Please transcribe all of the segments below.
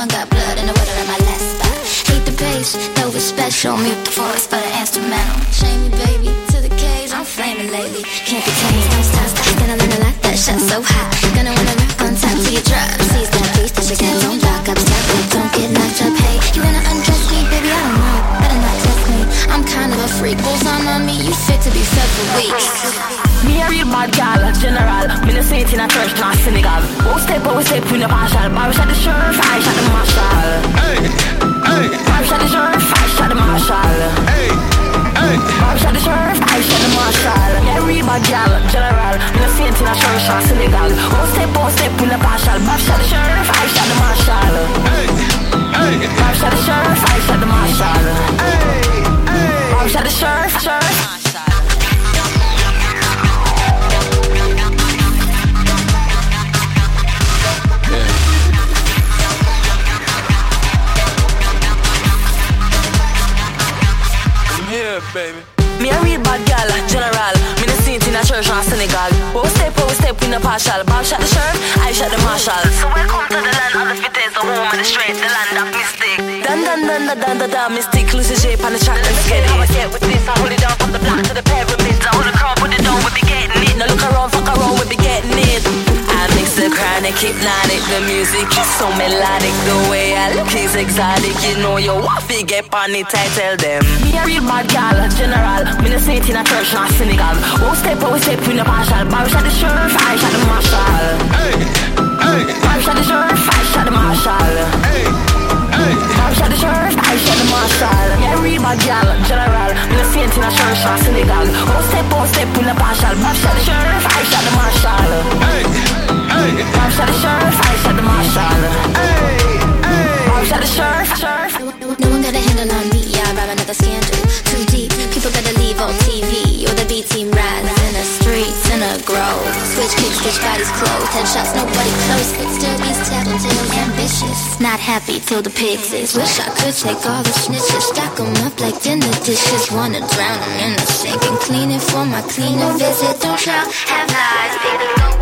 One got blood in the water at my last spot. Hate the bass, though it's special. Mute the voice for the instrumental. Shame me, baby, to the cage. I'm flaming lately. Can't be tamed. Don't stop, stop. Gonna learn a lot. That shot so hot. Gonna wanna rock on top till you drop. Seize that beast, that shit don't lock up. Stop it, don't get knocked up. Hey, you wanna undress me, baby? I don't know. Better not test me. I'm kind of a freak. On on me, you fit to be fed for weeks. Me a real bad gal, general. Me no say it in a church, not Senegal. Oh step, oh step, we no partial. Bar shot the sheriff, I shot the marshal. Hey, hey, Bar shot the sheriff, I shot the marshal. hey, hey. Bar shot the sheriff, I shot the marshal. Me a real bad gal, general. Me no say it in a church, not Senegal. Oh step, oh step, we no partial. Bar shot the sheriff, I shot the marshal. Hey, hey, Bar shot the sheriff, I shot see it in a church or Senegal. Oh step, oh step, we no partial. Bob shot the sheriff, I shot the marshal. So welcome to the land of the fittest, the home of the straight, the land of mistake. Dun dun dun dun dun dun dun, mystic, lose the shape on the track, let's get it. How I get with this, I hold it down from the block to the pyramids. I hold the crowd, put it down, we be getting it. Now look around, fuck around, we be getting it. I chronic, hypnotic, the music is so melodic. The way I look is exotic, you know you want get on it, I tell them. Me a real bad gal, general. Me no say it in a church, not Senegal. Oh step, oh step, we no partial. Bar shot the sheriff, I shot the marshal. Hey, hey, Bar shot the sheriff, I shot the marshal. hey, hey. Bar shot the sheriff, I shot the marshal. Me a real bad gal, general. Me no say it in a church, not Senegal. Oh step, oh step, we no partial. Bar shot the sheriff, I shot the marshal. Hey, hey, Bar shot the I shot the marshal. hey, hey. Bar shot. No, one got a handle on me. I'd another scandal. Too deep. People gotta leave on TV. Or the B team rides in the streets in a grove. Switch kicks, switch bodies closed. Headshots, nobody close. Still, these tattletales ambitious. Not happy till the pigs is. Wish I could take all the snitches. Stack 'em up like dinner dishes. Wanna drown 'em in the sink and clean it for my cleaner visit. Don't y'all have lies. People go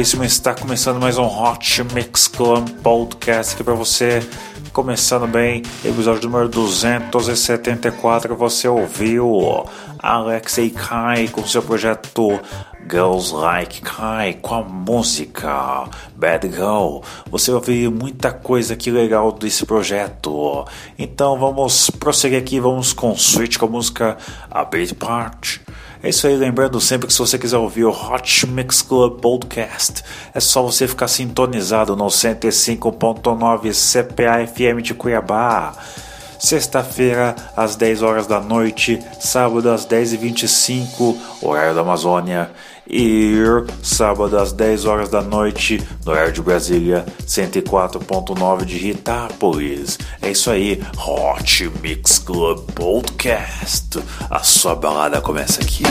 Veríssimo está começando mais um Hot Mix Club Podcast aqui para você. Começando bem, episódio número 274. Você ouviu Alexei Kai com seu projeto Girls Like Kai com a música Bad Girl. Você ouviu muita coisa que legal desse projeto. Então vamos prosseguir aqui, vamos com Switch com a música A Big Part. É isso aí, lembrando sempre que se você quiser ouvir o Hot Mix Club Podcast, é só você ficar sintonizado no 105.9 CPA FM de Cuiabá. Sexta-feira, às 10 horas da noite, sábado às 10h25, horário da Amazônia. E sábado às 10 horas da noite, no horário de Brasília, 104.9 de Ritápolis. É isso aí, Hot Mix Club Podcast. A sua balada começa aqui.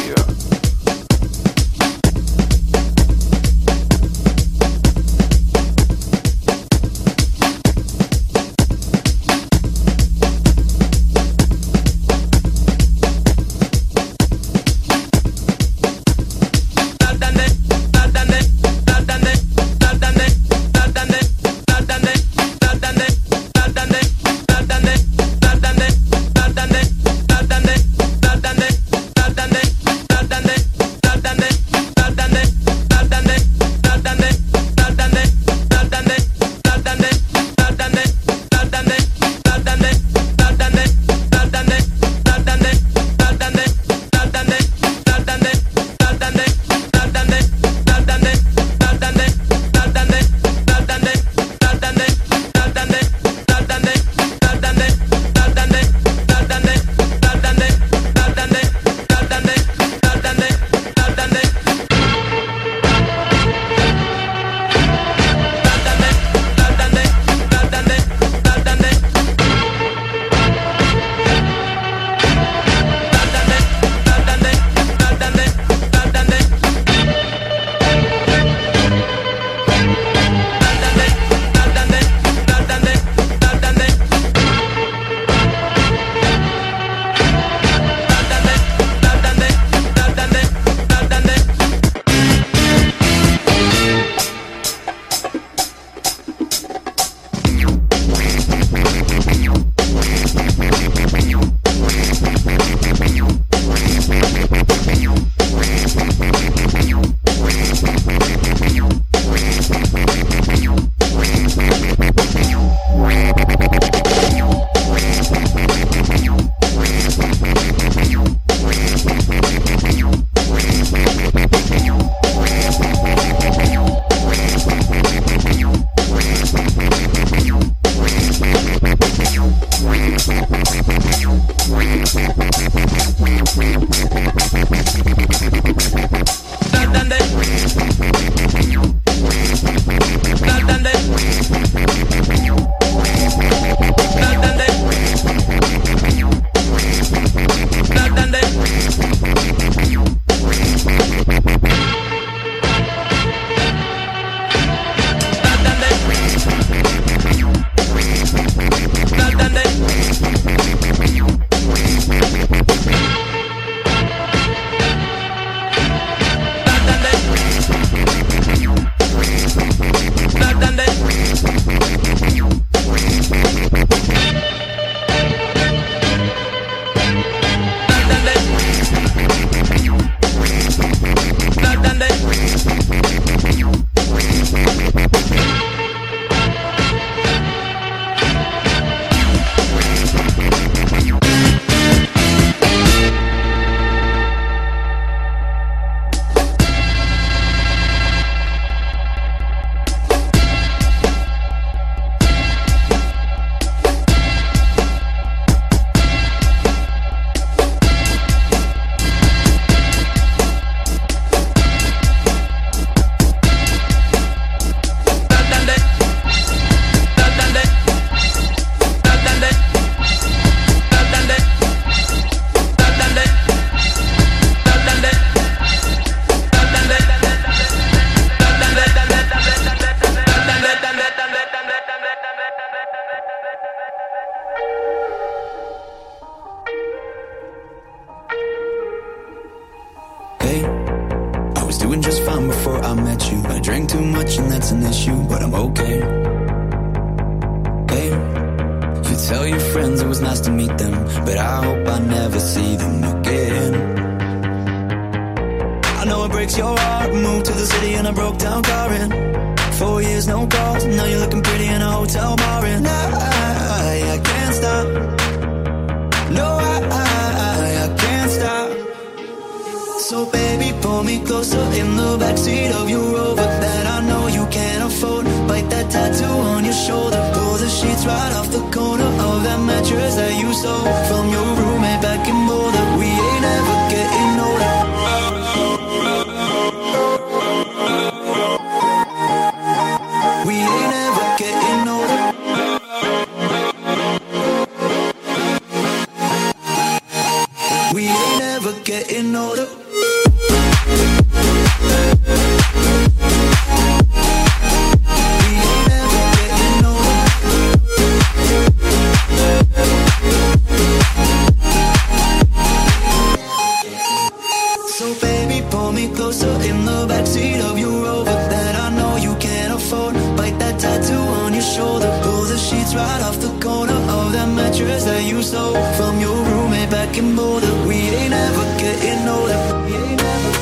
the corner of that mattress that you stole from your roommate back in Boulder. We ain't ever getting older. We ain't ever.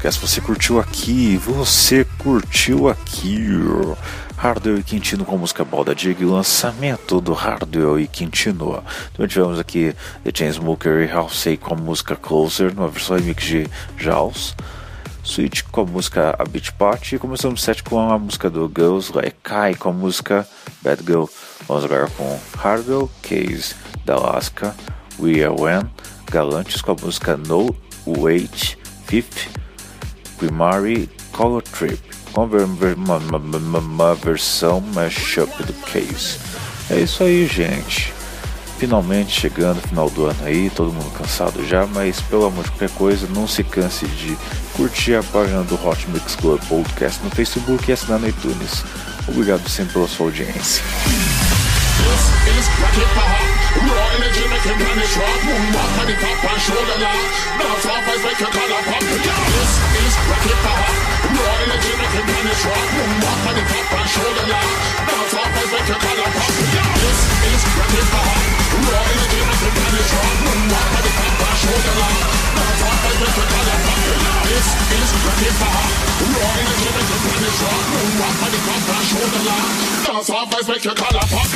Podcast você curtiu aqui, você curtiu aqui Hardwell e Quintino com a música Balda Jig, lançamento do Hardwell e Quintino. Também tivemos aqui The Chainsmokers e Halsey com a música Closer, numa versão remix de Jaws. Switch com a música A Beach Party e começamos o set com a música do Girls Like Kai com a música Bad Girl. Vamos agora com Hardwell, Case da Alaska, We Are When, Galantes com a música No Wait, Fifth, Primary Color Trip, uma versão mashup do Case. É isso aí, gente. Finalmente chegando, final do ano aí, todo mundo cansado já, mas pelo amor de qualquer coisa, não se canse de curtir a página do Hot Mix Club Podcast no Facebook e assinar no iTunes. Obrigado sempre pela sua audiência. Raw energy make him vanish rock. Moonwalk on the top and shoulder lock. Bounce off as make your collar pop. This is rocket power. Raw energy make him vanish rock. Moonwalk on the top and shoulder lock. Bounce off as make your collar pop. This is rocket power. Raw energy make him vanish rock. Moonwalk on the top and shoulder lock. Bounce off make your collar pop.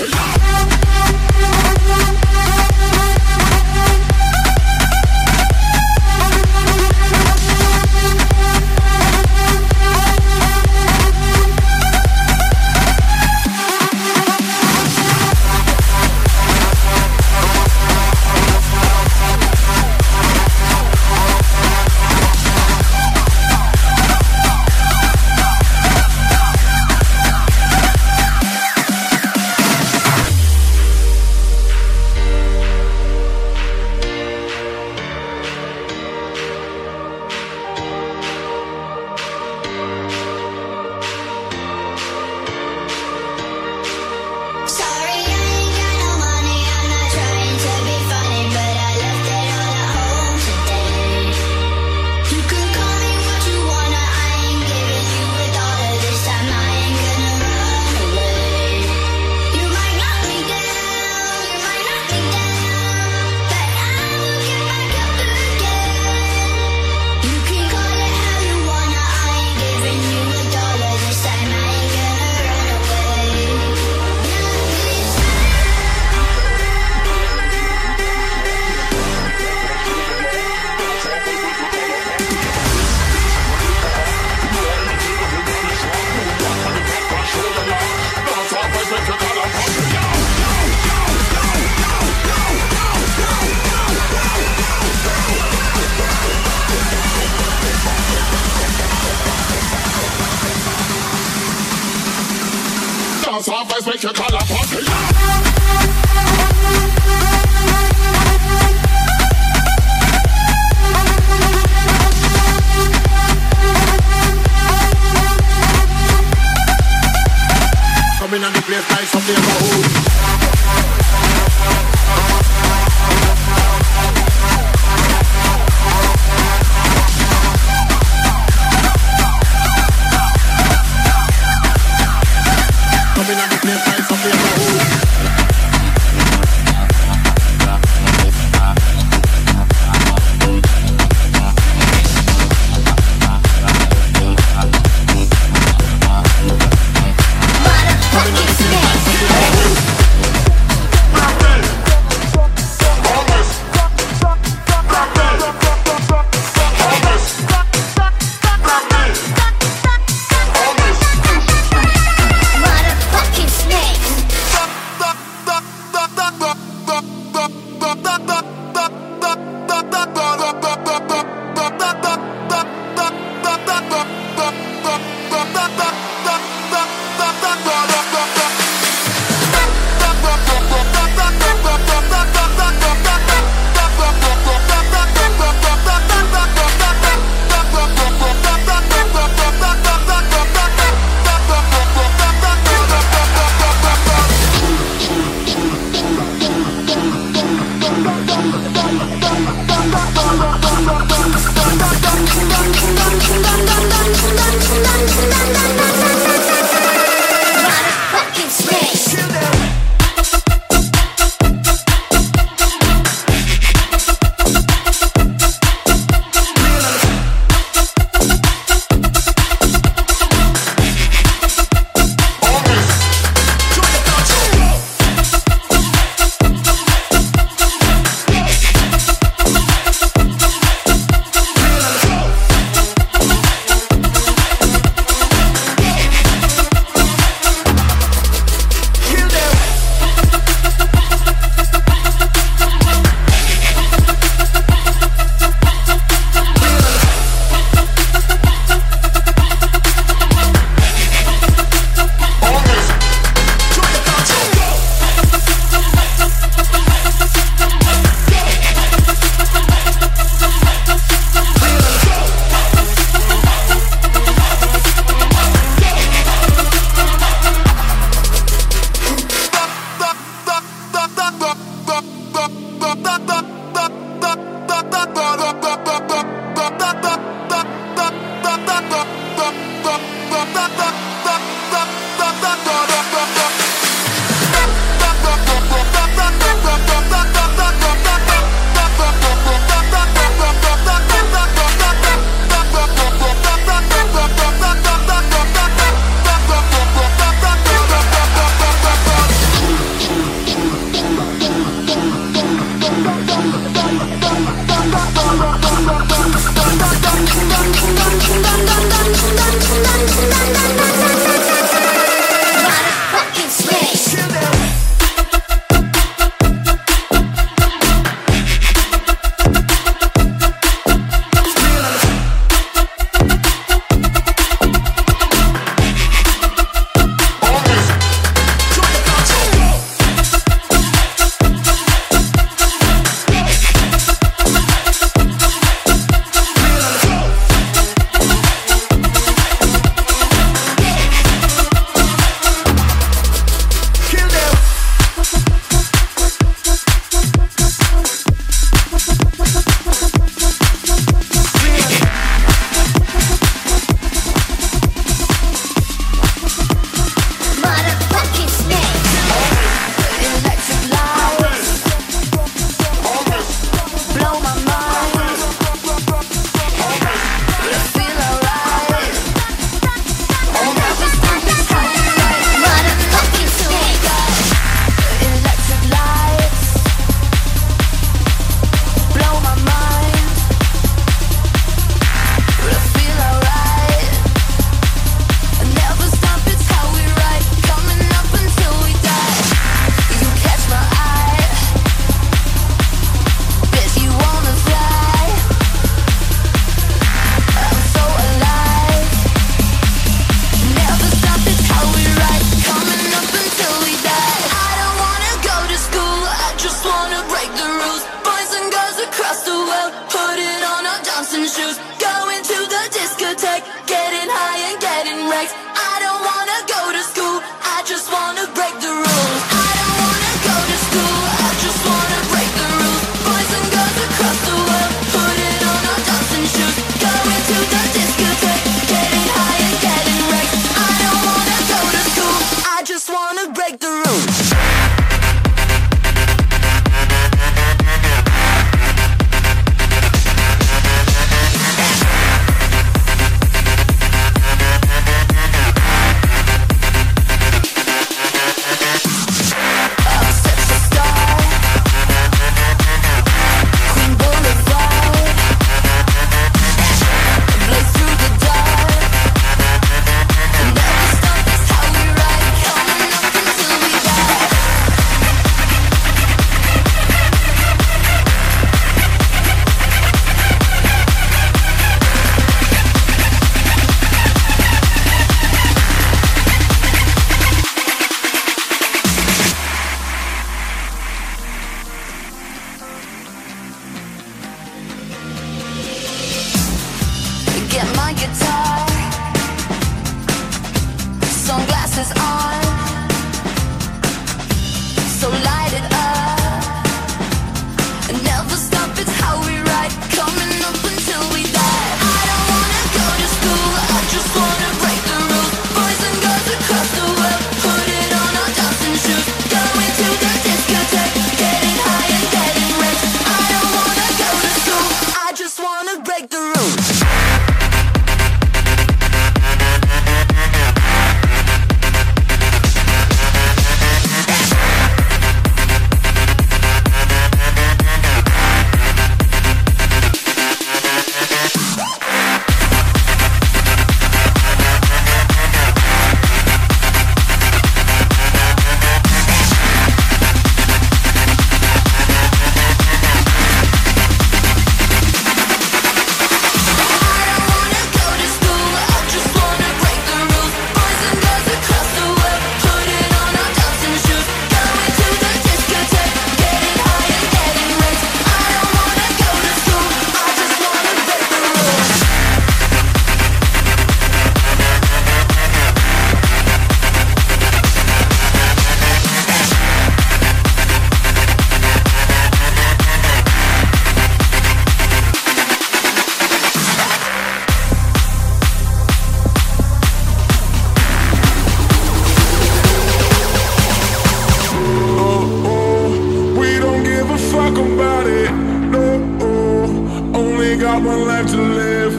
time to live.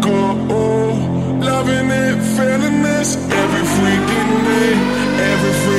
Go on, loving it, feeling this every freaking day, every freaking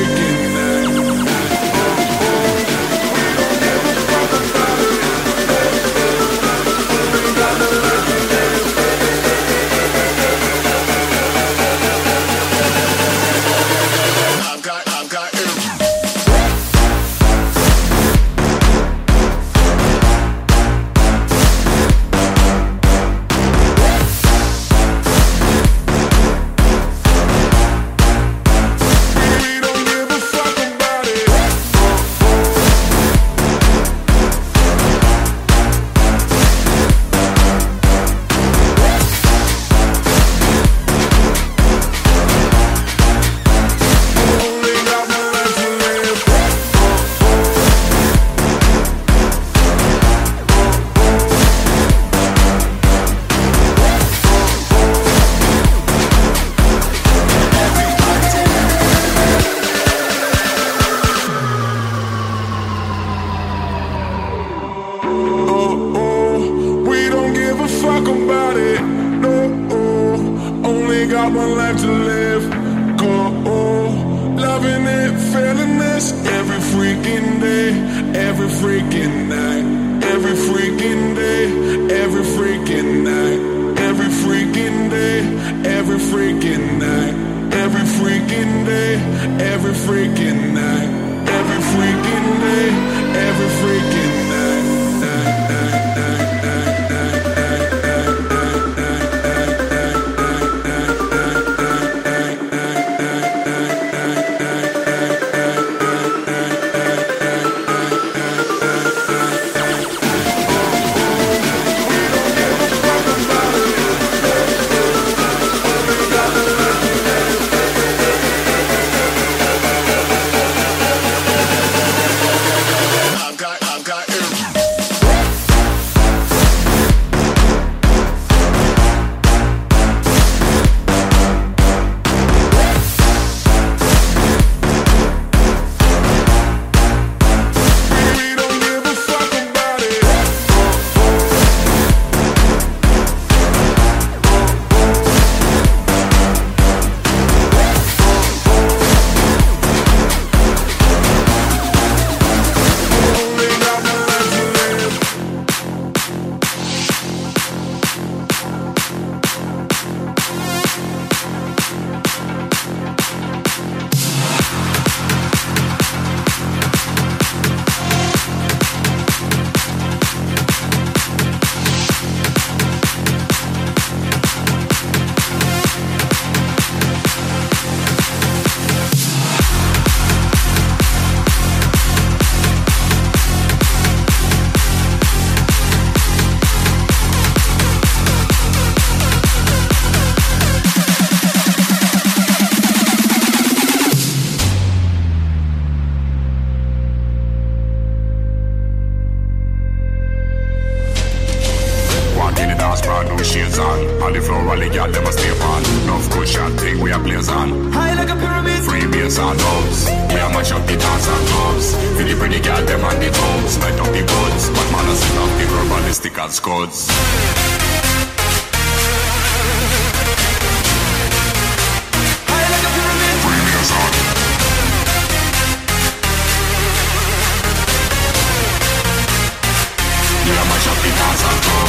for the pretty girl, them on the toes Light up the woods, but man, I set up the verbalistic as scuds Yeah, my shop, it has a toe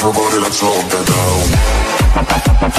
Everybody, let's slow it down. Everybody.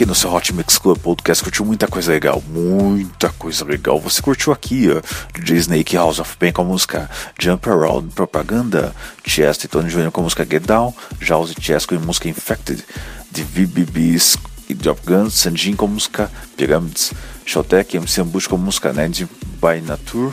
aqui no seu Hot Mix Club Podcast curtiu muita coisa legal, muita coisa legal. Você curtiu aqui, ó, DJ Snake House of Pain com a música Jump Around Propaganda, Chest e Tony Jr. com a música Get Down, Jaws e Chess com a música Infected, de VBBs e Drop Guns, Sanjin com a música Pyramids, Showtek e MC Ambush com a música Ned by Nature,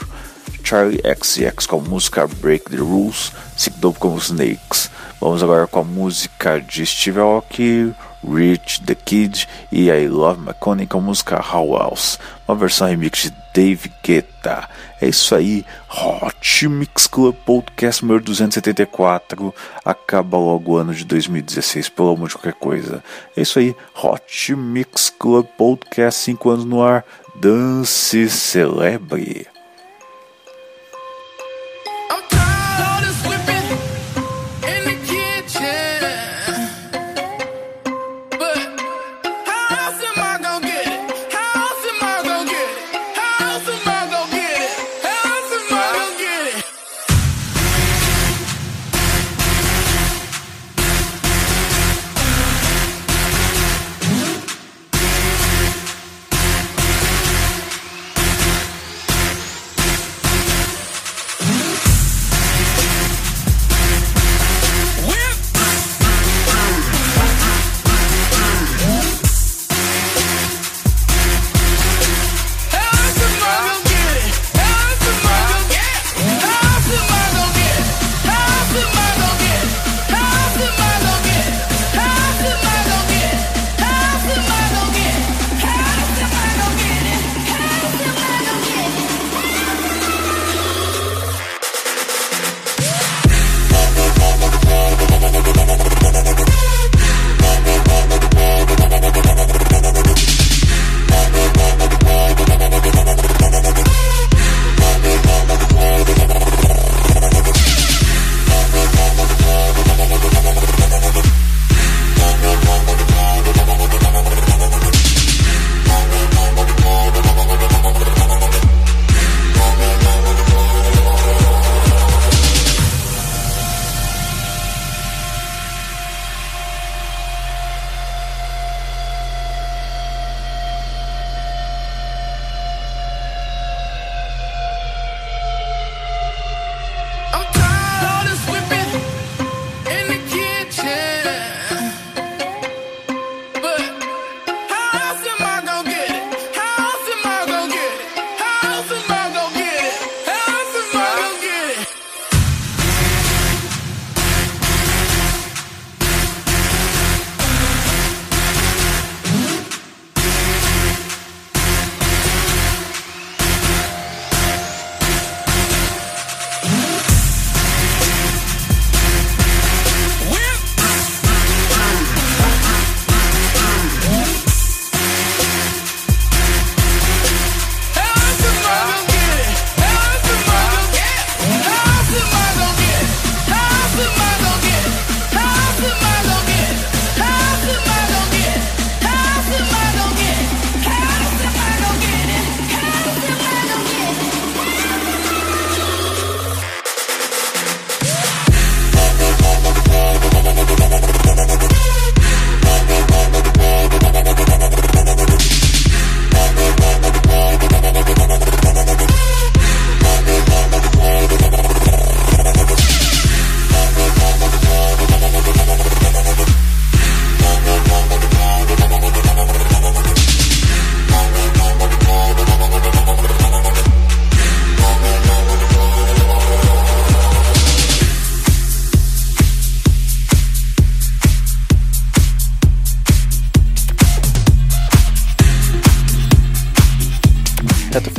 Charlie XX com a música Break the Rules, Sick Dope com os Snakes. Vamos agora com a música de Steve Aoki, Rich the Kid e I Love McConaughey com a música How Else, uma versão remix de Dave Guetta. É isso aí, Hot Mix Club Podcast número 274. Acaba logo o ano de 2016, pelo amor de qualquer coisa. É isso aí, Hot Mix Club Podcast 5 anos no ar. Dance celebre.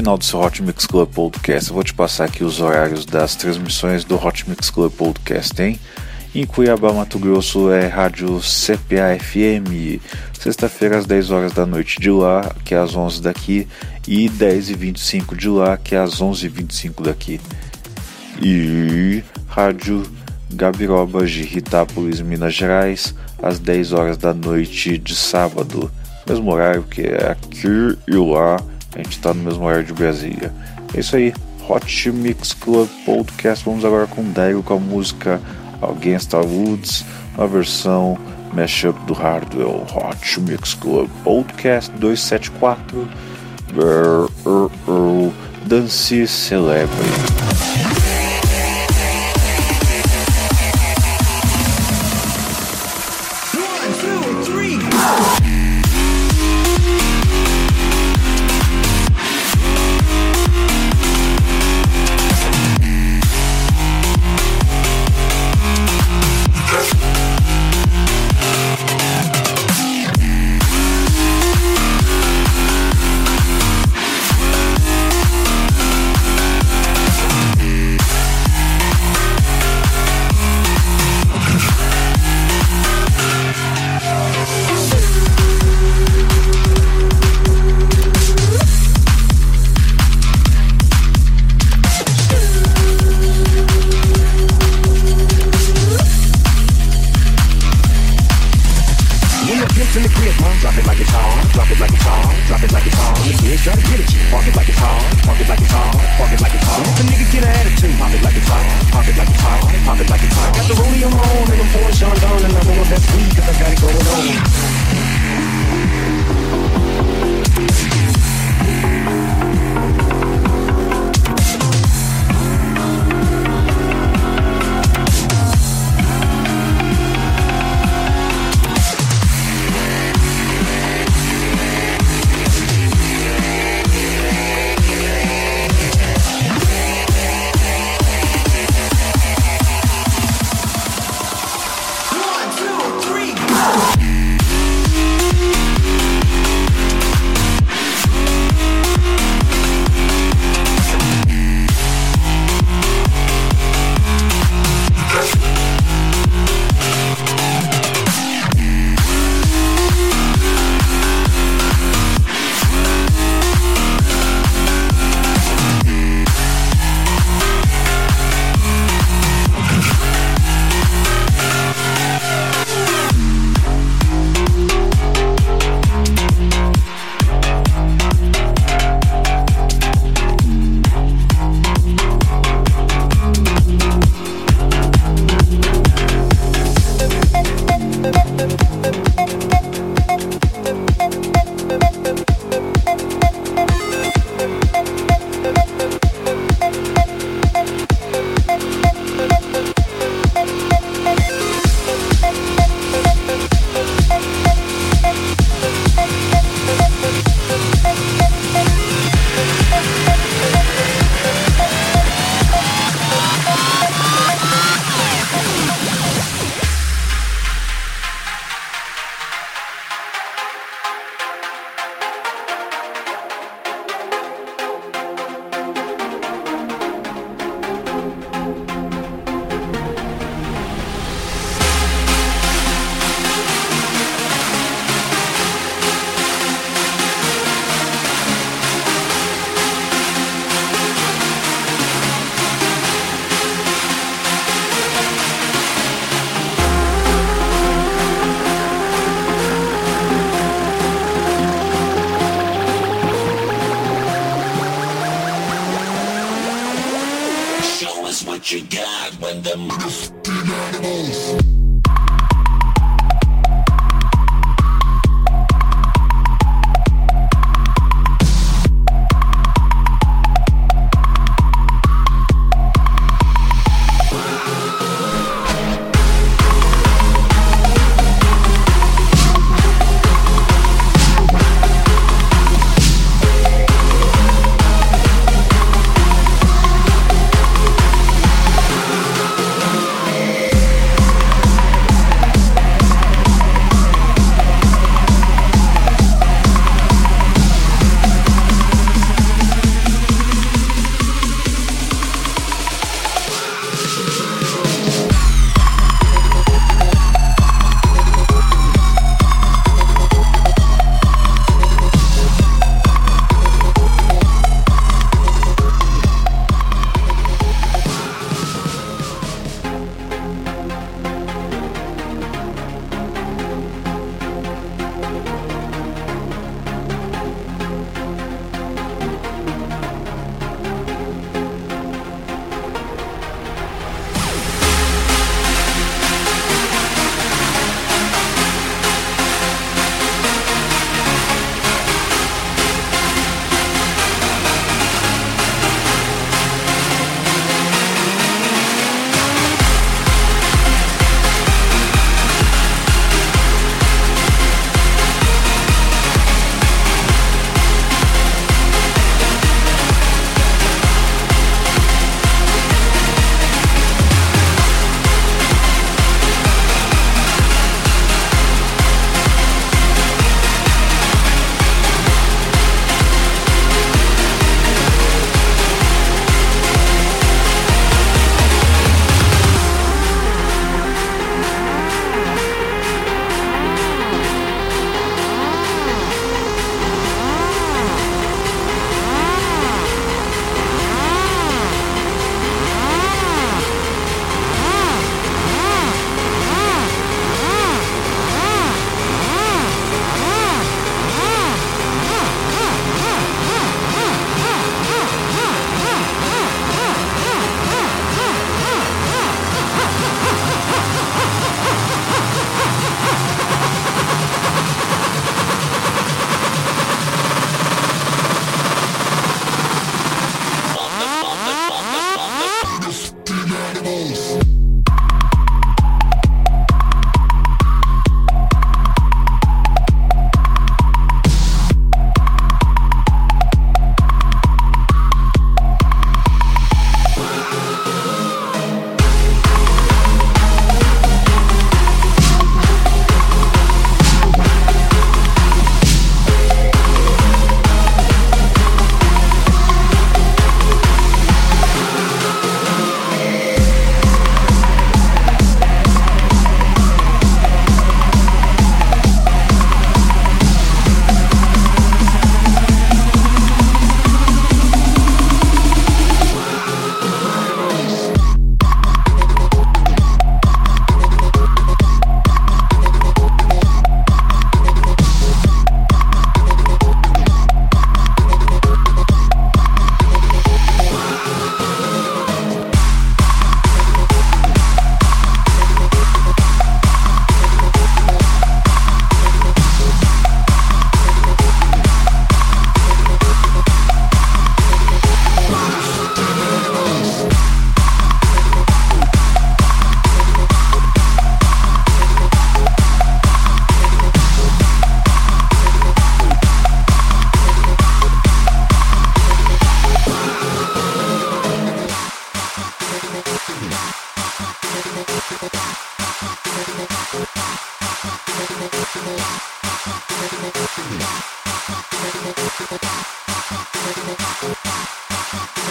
Final seu Hot Mix Club Podcast, eu vou te passar aqui os horários das transmissões do Hot Mix Club Podcast, hein? Em Cuiabá, Mato Grosso, é rádio CPA FM, sexta-feira às 10 horas da noite de lá, que é às 11 daqui, e 10 e 25 de lá, que é às 11 e 25 daqui. E rádio Gabiroba de Ritápolis, Minas Gerais, às 10 horas da noite de sábado, mesmo horário que é aqui e lá, a gente tá no mesmo horário de Brasília. É isso aí, Hot Mix Club Podcast. Vamos agora com Dairo com a música Against Our Woods, uma versão mashup do Hardwell Hot Mix Club Podcast 274 Brr, er, er, Dance Celebrity.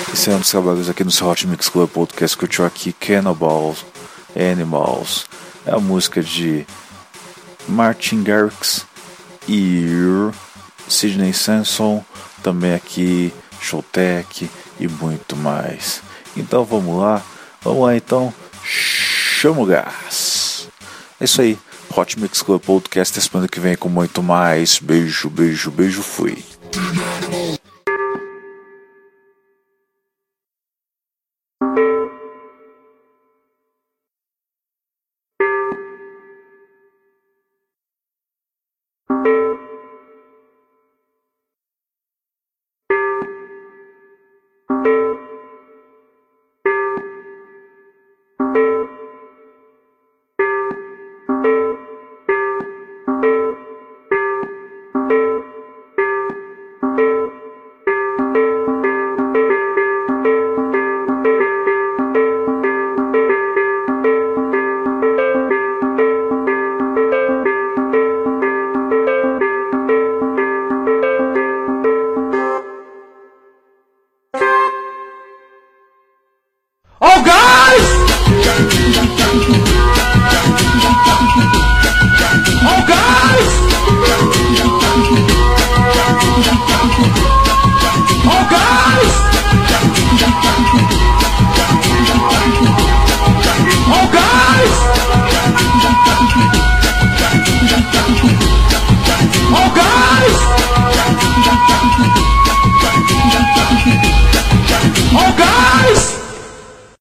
Iniciando os trabalhos aqui no seu Hot Mix Club Podcast, curtiu aqui Cannibals, Animals, é a música de Martin Garrix e Sidney Sanson, também aqui Showtech e muito mais. Então vamos lá, vamos lá então, chama o gás. É isso aí, Hot Mix Club Podcast, semana que vem com muito mais. Beijo, beijo, beijo, fui.